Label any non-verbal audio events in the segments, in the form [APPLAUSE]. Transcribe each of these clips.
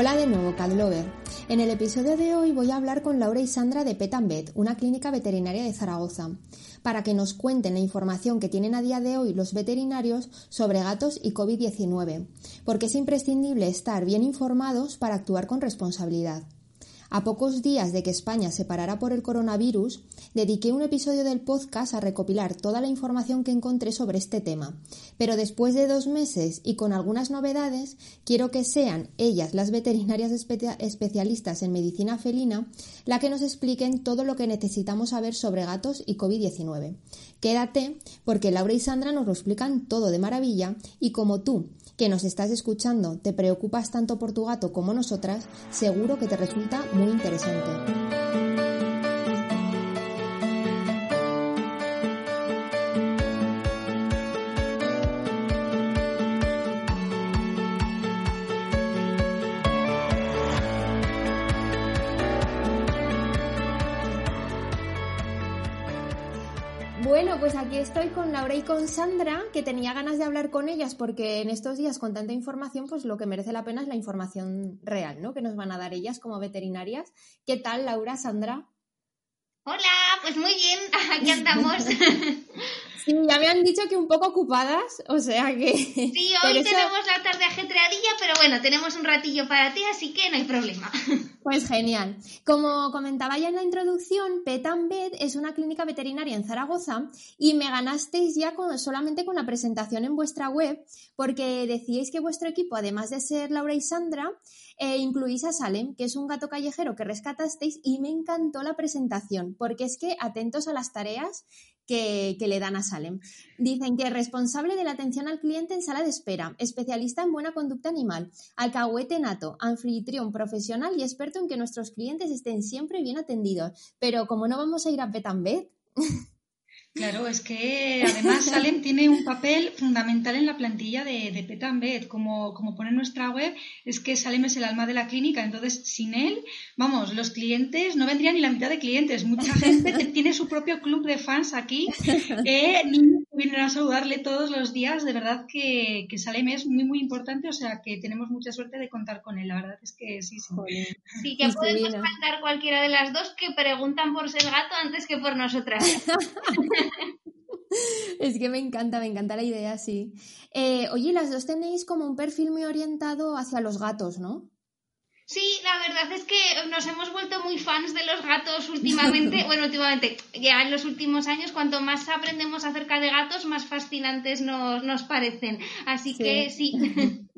Hola de nuevo, Cadlover. En el episodio de hoy voy a hablar con Laura y Sandra de Petambet, una clínica veterinaria de Zaragoza, para que nos cuenten la información que tienen a día de hoy los veterinarios sobre gatos y COVID-19, porque es imprescindible estar bien informados para actuar con responsabilidad. A pocos días de que España se parara por el coronavirus, dediqué un episodio del podcast a recopilar toda la información que encontré sobre este tema. Pero después de dos meses y con algunas novedades, quiero que sean ellas, las veterinarias especialistas en medicina felina, la que nos expliquen todo lo que necesitamos saber sobre gatos y COVID-19. Quédate porque Laura y Sandra nos lo explican todo de maravilla y como tú, que nos estás escuchando, te preocupas tanto por tu gato como nosotras, seguro que te resulta muy interesante. Bueno, pues aquí estoy con Laura y con Sandra, que tenía ganas de hablar con ellas porque en estos días con tanta información, pues lo que merece la pena es la información real, ¿no? Que nos van a dar ellas como veterinarias. ¿Qué tal, Laura, Sandra? Hola, pues muy bien, aquí [LAUGHS] andamos. [LAUGHS] Sí, ya me han dicho que un poco ocupadas, o sea que... Sí, [LAUGHS] hoy tenemos la tarde ajetreadilla, pero bueno, tenemos un ratillo para ti, así que no hay problema. [LAUGHS] Pues genial. Como comentaba ya en la introducción, Petambet es una clínica veterinaria en Zaragoza y me ganasteis ya con, solamente con la presentación en vuestra web, porque decíais que vuestro equipo, además de ser Laura y Sandra, eh, incluís a Salem, que es un gato callejero que rescatasteis y me encantó la presentación, porque es que atentos a las tareas que, le dan a Salem. Dicen que es responsable de la atención al cliente en sala de espera, especialista en buena conducta animal, alcahuete nato, anfitrión profesional y experto en que nuestros clientes estén siempre bien atendidos. Pero como no vamos a ir a Petambet... Claro, es que además Salem tiene un papel fundamental en la plantilla de, de Petambet. Como, como pone en nuestra web, es que Salem es el alma de la clínica. Entonces, sin él, vamos, los clientes no vendrían ni la mitad de clientes. Mucha gente [LAUGHS] tiene su propio club de fans aquí. Eh, niños vienen a saludarle todos los días. De verdad que, que Salem es muy, muy importante. O sea, que tenemos mucha suerte de contar con él. La verdad es que sí, sí. Sí, que podemos cantar cualquiera de las dos que preguntan por ser gato antes que por nosotras. [LAUGHS] Es que me encanta, me encanta la idea, sí. Eh, oye, las dos tenéis como un perfil muy orientado hacia los gatos, ¿no? Sí, la verdad es que nos hemos vuelto muy fans de los gatos últimamente. [LAUGHS] bueno, últimamente, ya en los últimos años, cuanto más aprendemos acerca de gatos, más fascinantes nos, parecen. Así que sí. [LAUGHS]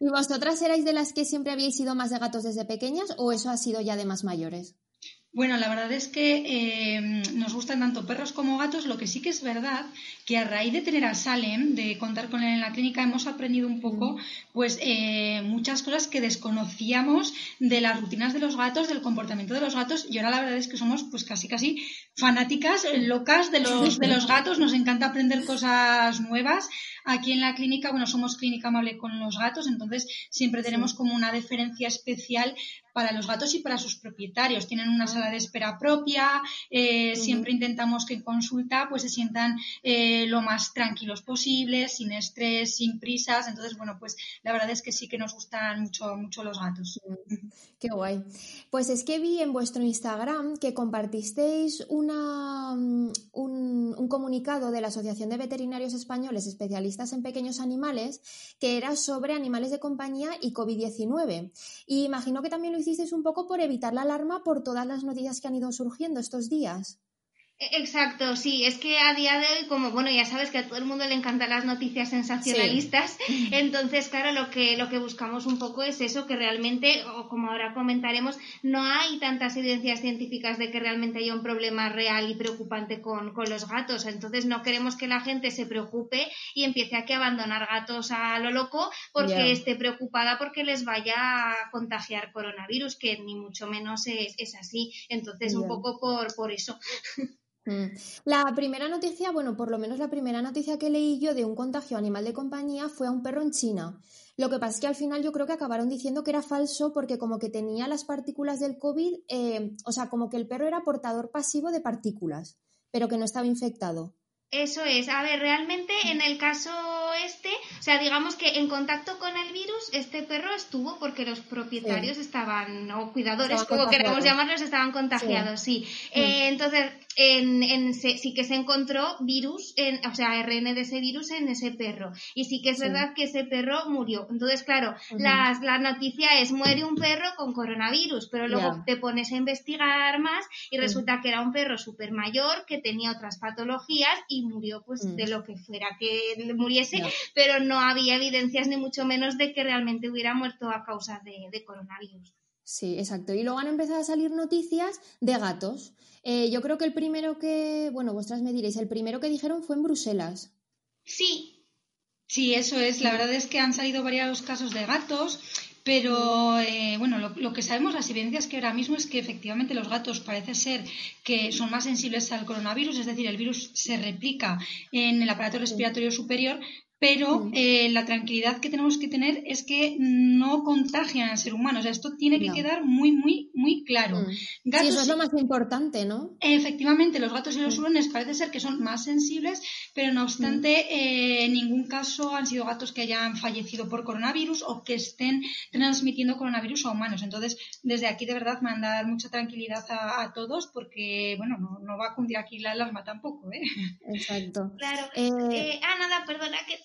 ¿Y vosotras erais de las que siempre habíais sido más de gatos desde pequeñas o eso ha sido ya de más mayores? Bueno, la verdad es que eh, nos gustan tanto perros como gatos. Lo que sí que es verdad que a raíz de tener a Salem, de contar con él en la clínica, hemos aprendido un poco, pues, eh, muchas cosas que desconocíamos de las rutinas de los gatos, del comportamiento de los gatos. Y ahora la verdad es que somos, pues, casi casi fanáticas, locas de los de los gatos. Nos encanta aprender cosas nuevas. Aquí en la clínica, bueno, somos clínica amable con los gatos, entonces siempre tenemos como una deferencia especial para los gatos y para sus propietarios. Tienen una sala de espera propia, eh, siempre intentamos que en consulta pues se sientan eh, lo más tranquilos posibles, sin estrés, sin prisas. Entonces, bueno, pues la verdad es que sí que nos gustan mucho, mucho los gatos. Qué guay. Pues es que vi en vuestro Instagram que compartisteis una, un, un comunicado de la Asociación de Veterinarios Españoles Especialistas en Pequeños Animales que era sobre animales de compañía y COVID-19. Y imagino que también lo hicisteis un poco por evitar la alarma por todas las noticias que han ido surgiendo estos días. Exacto, sí, es que a día de hoy, como bueno, ya sabes que a todo el mundo le encantan las noticias sensacionalistas, [LAUGHS] [LAUGHS] entonces, claro, lo que, lo que buscamos un poco es eso, que realmente, o como ahora comentaremos, no hay tantas evidencias científicas de que realmente haya un problema real y preocupante con, con los gatos, entonces no queremos que la gente se preocupe y empiece a que abandonar gatos a lo loco porque esté preocupada porque les vaya a contagiar coronavirus, que ni mucho menos es, es así, entonces un poco por, por eso. [LAUGHS] Mm. La primera noticia, bueno, por lo menos la primera noticia que leí yo de un contagio animal de compañía fue a un perro en China. Lo que pasa es que al final yo creo que acabaron diciendo que era falso porque como que tenía las partículas del COVID, eh, o sea, como que el perro era portador pasivo de partículas, pero que no estaba infectado. Eso es. A ver, realmente en el caso este, o sea, digamos que en contacto con el virus, este perro estuvo porque los propietarios estaban, o cuidadores, como queremos llamarlos, estaban contagiados, sí. Eh, entonces, en, en sí que se encontró virus, en, o sea, ARN de ese virus en ese perro. Y sí que es verdad que ese perro murió. Entonces, claro, la noticia es muere un perro con coronavirus, pero luego te pones a investigar más y resulta que era un perro súper mayor que tenía otras patologías y murió pues mm. de lo que fuera que muriese, pero no había evidencias ni mucho menos de que realmente hubiera muerto a causa de, de coronavirus. Sí, exacto. Y luego han empezado a salir noticias de gatos. Eh, yo creo que el primero que, bueno, vosotras me diréis, el primero que dijeron fue en Bruselas. Sí. Sí, eso es. La verdad es que han salido varios casos de gatos, pero eh, bueno, lo, que sabemos, las evidencias que ahora mismo es que efectivamente los gatos parece ser que son más sensibles al coronavirus, es decir, el virus se replica en el aparato respiratorio superior, pero mm. eh, la tranquilidad que tenemos que tener es que no contagian al ser humano. O sea, esto tiene que quedar muy, muy, muy claro. Mm. sí, eso es lo más importante, ¿no? Efectivamente, los gatos y los mm. hurones parece ser que son más sensibles, pero no obstante, eh, en ningún caso han sido gatos que hayan fallecido por coronavirus o que estén transmitiendo coronavirus a humanos. Entonces, desde aquí, de verdad, mandar mucha tranquilidad a, todos porque, bueno, no, va a cundir aquí la alarma tampoco, ¿eh? Exacto. Claro. Eh... ah, nada, perdona que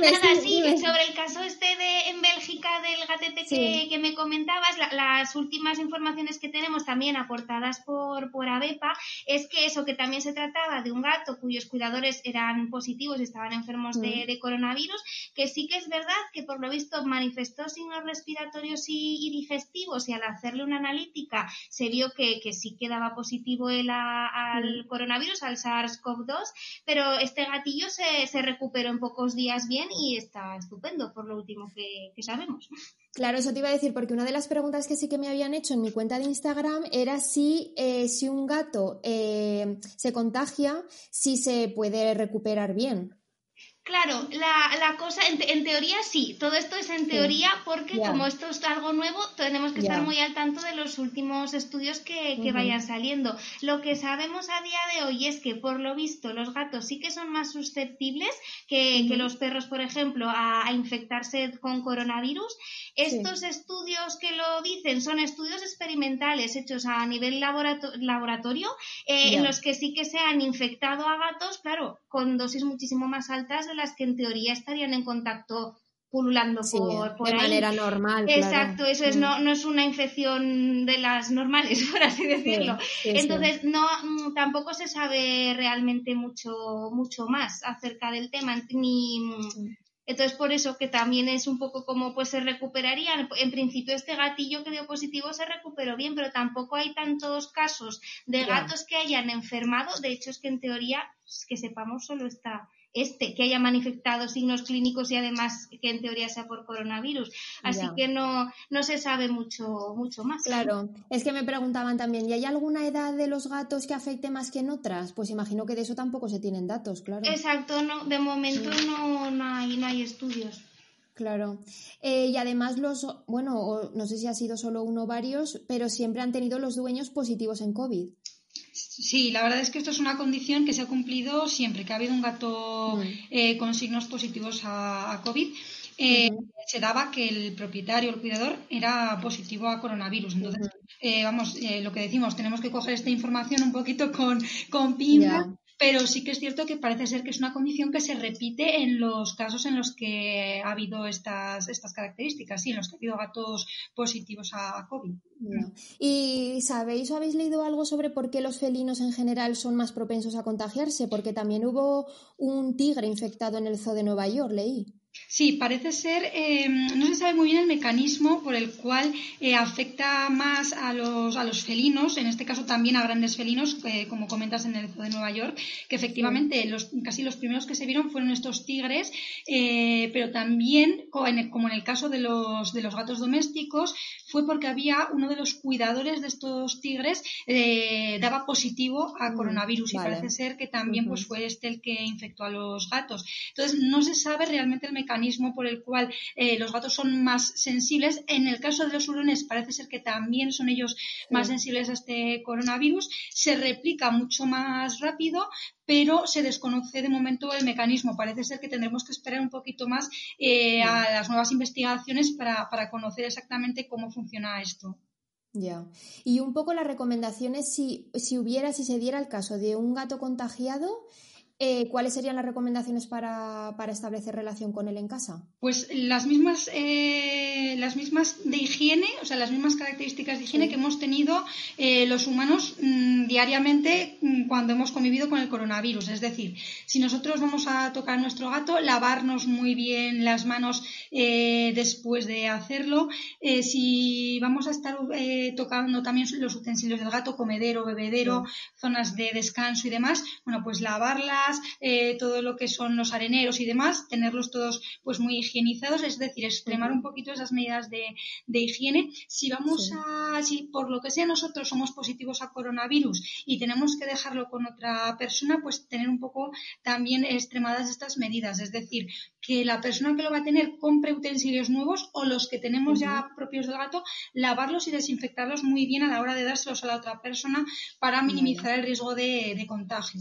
Nada, sí, sobre el caso este de en Bélgica del gatete que, me comentabas, las últimas informaciones que tenemos también aportadas por, por ABEPA es que eso, que también se trataba de un gato cuyos cuidadores eran positivos y estaban enfermos de, mm. coronavirus, que sí que es verdad que por lo visto manifestó signos respiratorios y, digestivos y al hacerle una analítica se vio que, sí quedaba positivo el al mm. coronavirus, al SARS-CoV-2, pero este gatillo se, se recuperó en pocos días bien y está estupendo, por lo último que, sabemos. Claro, eso te iba a decir, porque una de las preguntas que sí que me habían hecho en mi cuenta de Instagram era si, eh, si un gato eh, se contagia, si se puede recuperar bien. Claro, la, la cosa, en, en, teoría sí, todo esto es en teoría porque como esto es algo nuevo, tenemos que estar muy al tanto de los últimos estudios que, que vayan saliendo. Lo que sabemos a día de hoy es que por lo visto los gatos sí que son más susceptibles que, que los perros, por ejemplo, a, infectarse con coronavirus. Estos estudios que lo dicen son estudios experimentales hechos a nivel laboratorio eh, en los que sí que se han infectado a gatos, claro, con dosis muchísimo más altas las que en teoría estarían en contacto pululando por, por de manera normal. Exacto, eso es, mm. no, no es una infección de las normales, [LAUGHS] por así decirlo. Entonces, no, mm, tampoco se sabe realmente mucho, mucho más acerca del tema, ni, mm, entonces, por eso que también es un poco como pues se recuperarían. En principio, este gatillo que dio positivo se recuperó bien, pero tampoco hay tantos casos de gatos que hayan enfermado. De hecho, es que en teoría, que sepamos, solo está este, que haya manifestado signos clínicos y además que en teoría sea por coronavirus. Así que no, no se sabe mucho, mucho más. Claro, es que me preguntaban también, ¿y hay alguna edad de los gatos que afecte más que en otras? Pues imagino que de eso tampoco se tienen datos, claro. Exacto, no, de momento no, no, hay, no hay estudios. Claro. Eh, y además los, bueno, no sé si ha sido solo uno o varios, pero siempre han tenido los dueños positivos en COVID. Sí, la verdad es que esto es una condición que se ha cumplido siempre que ha habido un gato eh, con signos positivos a, COVID. Eh, se daba que el propietario, el cuidador, era positivo a coronavirus. Entonces, eh, vamos, lo que decimos, tenemos que coger esta información un poquito con, con pinza pero sí que es cierto que parece ser que es una condición que se repite en los casos en los que ha habido estas, estas características, sí, en los que ha habido gatos positivos a COVID. ¿Y sabéis o habéis leído algo sobre por qué los felinos en general son más propensos a contagiarse? Porque también hubo un tigre infectado en el zoo de Nueva York, leí. Sí, parece ser, eh, no se sabe muy bien el mecanismo por el cual eh, afecta más a los, a los felinos, en este caso también a grandes felinos, eh, como comentas en el zoo de Nueva York, que efectivamente los, casi los primeros que se vieron fueron estos tigres, pero también, como en, el, caso de los, de los gatos domésticos, fue porque había uno de los cuidadores de estos tigres daba positivo a mm, coronavirus y parece ser que también pues, fue este el que infectó a los gatos. Entonces, no se sabe realmente el mecanismo por el cual eh, los gatos son más sensibles. En el caso de los hurones parece ser que también son ellos más sensibles a este coronavirus. Se replica mucho más rápido, pero se desconoce de momento el mecanismo. Parece ser que tendremos que esperar un poquito más eh, a las nuevas investigaciones para, para conocer exactamente cómo funciona esto. Ya. Y un poco las recomendaciones, si, si hubiera, si se diera el caso de un gato contagiado, eh, ¿cuáles serían las recomendaciones para, establecer relación con él en casa? Pues las mismas, eh, las mismas de higiene, o sea, las mismas características de higiene que hemos tenido eh, los humanos mm, diariamente mm, cuando hemos convivido con el coronavirus. Es decir, si nosotros vamos a tocar a nuestro gato, lavarnos muy bien las manos después de hacerlo. si vamos a estar tocando también los utensilios del gato, comedero, bebedero, zonas de descanso y demás, bueno, pues lavarlas eh, todo lo que son los areneros y demás, tenerlos todos pues muy higienizados, es decir, extremar un poquito esas medidas de, higiene. Si vamos a, si por lo que sea nosotros somos positivos a coronavirus y tenemos que dejarlo con otra persona, pues tener un poco también extremadas estas medidas, es decir, que la persona que lo va a tener compre utensilios nuevos o los que tenemos ya propios del gato, lavarlos y desinfectarlos muy bien a la hora de dárselos a la otra persona para minimizar el riesgo de contagio.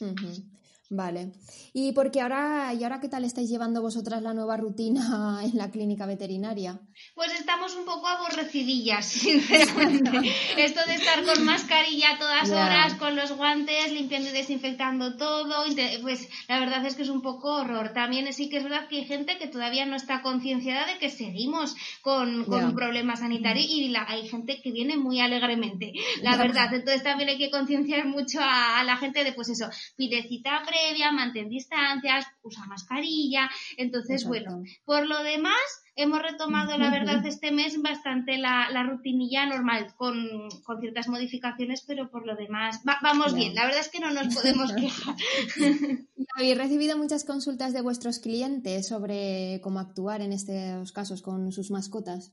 嗯哼，Vale. Y porque ahora, ¿y ahora qué tal estáis llevando vosotras la nueva rutina [LAUGHS] en la clínica veterinaria? Pues estamos un poco aborrecidillas, [LAUGHS] sinceramente. [LAUGHS] Esto de estar con mascarilla todas horas, con los guantes, limpiando y desinfectando todo, pues la verdad es que es un poco horror. También sí que es verdad que hay gente que todavía no está concienciada de que seguimos con, con un problema sanitario y hay gente que viene muy alegremente, la verdad. Entonces también hay que concienciar mucho a, la gente de, pues eso, pide cita previa, mantén distancias, usa mascarilla. Entonces, bueno, por lo demás, hemos retomado, la verdad, este mes bastante la, rutinilla normal, con, ciertas modificaciones, pero por lo demás, vamos bien. La verdad es que no nos podemos [LAUGHS] quejar. Habéis recibido muchas consultas de vuestros clientes sobre cómo actuar en estos casos con sus mascotas.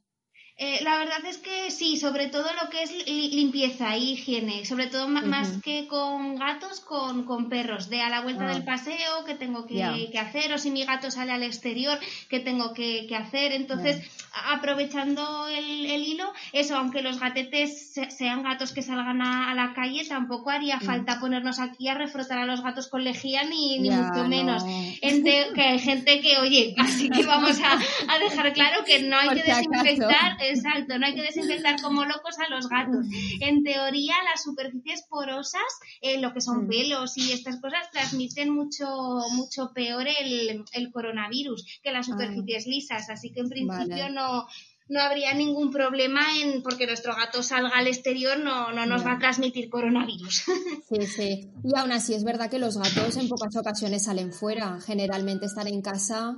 Eh, la verdad es que sí, sobre todo lo que es limpieza y higiene, sobre todo más que con gatos, con, con, perros, de a la vuelta del ah. paseo, que tengo que, hacer, o si mi gato sale al exterior, que tengo que, hacer. Entonces, aprovechando el, hilo, eso, aunque los gatetes sean gatos que salgan a, la calle, tampoco haría mm. falta ponernos aquí a refrotar a los gatos con lejía, ni, ni mucho menos. que hay gente que, oye, así que vamos a, a dejar claro que no hay que [LAUGHS] desinfectar Exacto, no hay que desinfectar como locos a los gatos. En teoría, las superficies porosas, eh, lo que son pelos y estas cosas, transmiten mucho, mucho peor el, coronavirus que las superficies lisas. Así que en principio no, no habría ningún problema en porque nuestro gato salga al exterior no, no nos va a transmitir coronavirus. [LAUGHS] Sí, sí. Y aún así es verdad que los gatos en pocas ocasiones salen fuera. Generalmente están en casa.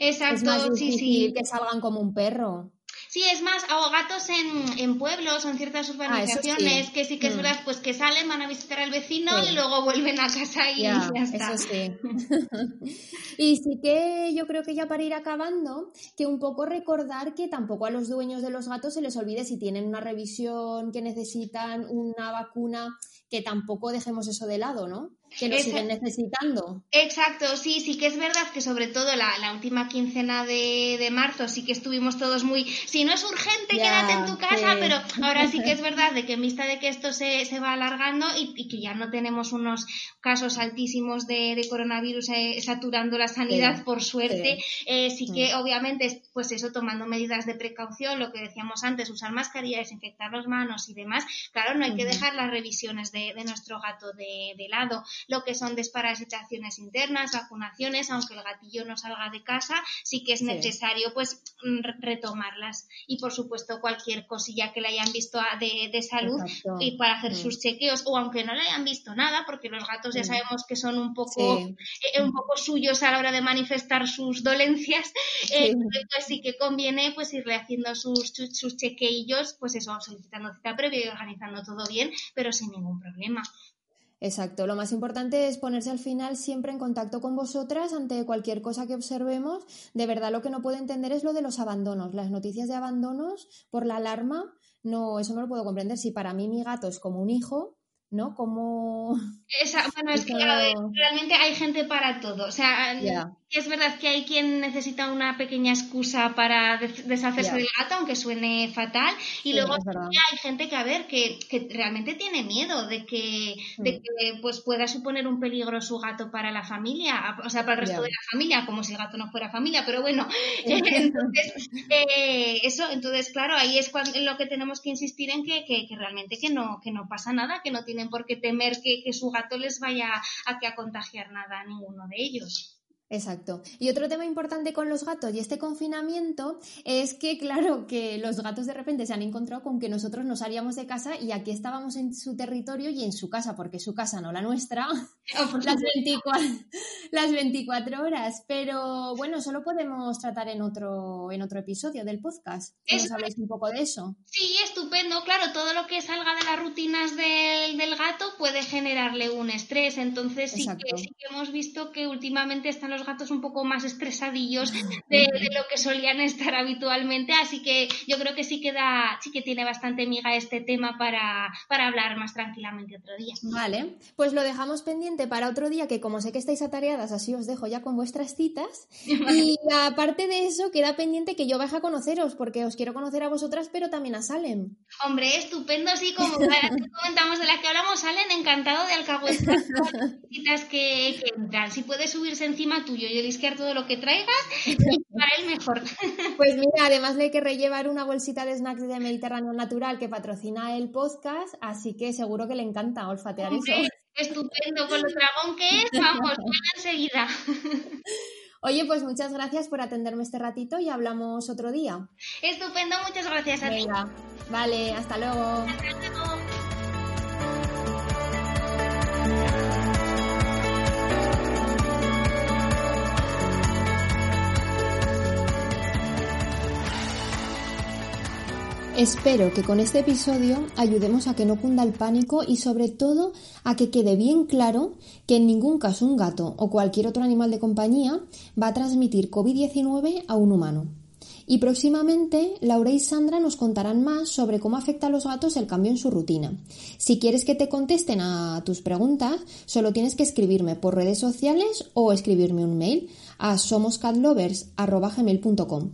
Exacto, sí, sí. Que salgan como un perro. Sí, es más, o gatos en, en pueblos o en ciertas ah, urbanizaciones que sí que es mm. verdad, pues que salen, van a visitar al vecino y luego vuelven a casa y ya, está. Eso sí. [LAUGHS] y sí que yo creo que ya para ir acabando, que un poco recordar que tampoco a los dueños de los gatos se les olvide si tienen una revisión, que necesitan una vacuna, que tampoco dejemos eso de lado, ¿no? Que lo siguen necesitando. Exacto, sí, sí que es verdad que sobre todo la, la última quincena de, de, marzo sí que estuvimos todos muy, si no es urgente, quédate en tu casa, pero ahora sí que es [LAUGHS] verdad de que en vista de que esto se, se va alargando y, y, que ya no tenemos unos casos altísimos de, de coronavirus eh, saturando la sanidad, por suerte, eh, sí que mm. obviamente, pues eso, tomando medidas de precaución, lo que decíamos antes, usar mascarilla, desinfectar las manos y demás, claro, no hay que dejar las revisiones de, nuestro gato de, lado. Lo que son desparasitaciones internas, vacunaciones, aunque el gatillo no salga de casa, sí que es necesario pues retomarlas. Y por supuesto cualquier cosilla que le hayan visto de, salud y para hacer mm. sus chequeos o aunque no le hayan visto nada, porque los gatos ya mm. sabemos que son un poco, eh, un poco suyos a la hora de manifestar sus dolencias, eh, pues sí que conviene pues irle haciendo sus, sus, chequeillos, pues eso, solicitando cita previa y organizando todo bien, pero sin ningún problema. Exacto, lo más importante es ponerse al final siempre en contacto con vosotras ante cualquier cosa que observemos. De verdad lo que no puedo entender es lo de los abandonos, las noticias de abandonos por la alarma. No, eso no lo puedo comprender. Si para mí mi gato es como un hijo, ¿no? Como... bueno, es que realmente hay gente para todo. O sea, es verdad que hay quien necesita una pequeña excusa para deshacerse del gato, aunque suene fatal. Y luego hay gente que, a ver, que, realmente tiene miedo de que, de mm. que pues pueda suponer un peligro su gato para la familia, o sea, para el resto de la familia, como si el gato no fuera familia. Pero bueno, [LAUGHS] [LAUGHS] entonces, eh, eso, entonces, claro, ahí es cuando, lo que tenemos que insistir en que, que, realmente que no, que no pasa nada, que no tienen por qué temer que, que su gato les vaya a, que a contagiar nada a ninguno de ellos. Exacto. Y otro tema importante con los gatos y este confinamiento es que, claro, que los gatos de repente se han encontrado con que nosotros nos salíamos de casa y aquí estábamos en su territorio y en su casa, porque su casa no la nuestra, [LAUGHS] oh, [LAUGHS] las, 24, las 24 horas. Pero bueno, solo podemos tratar en otro, en otro episodio del podcast. ¿Nos habláis un poco de eso? Sí, estupendo. Claro, todo lo que salga de las rutinas del, del gato puede generarle un estrés. Entonces sí que, sí que hemos visto que últimamente están los gatos un poco más estresadillos [LAUGHS] de, lo que solían estar habitualmente, así que yo creo que sí que sí que tiene bastante miga este tema para, para hablar más tranquilamente otro día. Vale, pues lo dejamos pendiente para otro día, que como sé que estáis atareadas, así os dejo ya con vuestras citas. [LAUGHS] Y aparte de eso, queda pendiente que yo vaya a conoceros, porque os quiero conocer a vosotras, pero también a Salem. Hombre, estupendo, sí, como [LAUGHS] comentamos de la que hablamos, Salen encantado de alcahuetas citas que, que entran. Si puedes subirse encima tuyo y olisquear todo lo que traigas, [LAUGHS] para él mejor. [LAUGHS] Pues mira, además le hay que rellevar una bolsita de snacks de Mediterráneo Natural que patrocina el podcast, así que seguro que le encanta olfatear eso. Estupendo, con lo dragón que es, vamos, [LAUGHS] enseguida. Oye, pues muchas gracias por atenderme este ratito y hablamos otro día. Estupendo, muchas gracias a ti. Vale, hasta luego. Hasta luego. Espero que con este episodio ayudemos a que no cunda el pánico y sobre todo a que quede bien claro que en ningún caso un gato o cualquier otro animal de compañía va a transmitir COVID-19 a un humano. Y próximamente Laura y Sandra nos contarán más sobre cómo afecta a los gatos el cambio en su rutina. Si quieres que te contesten a tus preguntas, solo tienes que escribirme por redes sociales o escribirme un mail a somoscatlovers.com.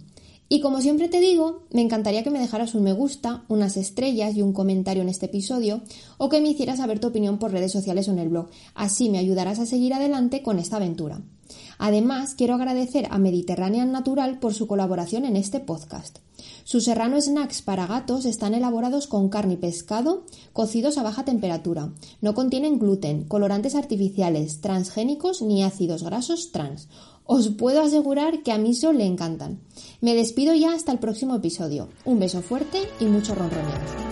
Y como siempre te digo, me encantaría que me dejaras un me gusta, unas estrellas y un comentario en este episodio o que me hicieras saber tu opinión por redes sociales o en el blog. Así me ayudarás a seguir adelante con esta aventura. Además, quiero agradecer a Mediterranean Natural por su colaboración en este podcast. Sus serrano snacks para gatos están elaborados con carne y pescado cocidos a baja temperatura. No contienen gluten, colorantes artificiales, transgénicos ni ácidos grasos trans. Os puedo asegurar que a Miso le encantan. Me despido ya hasta el próximo episodio. Un beso fuerte y mucho ronroneo.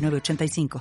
906985.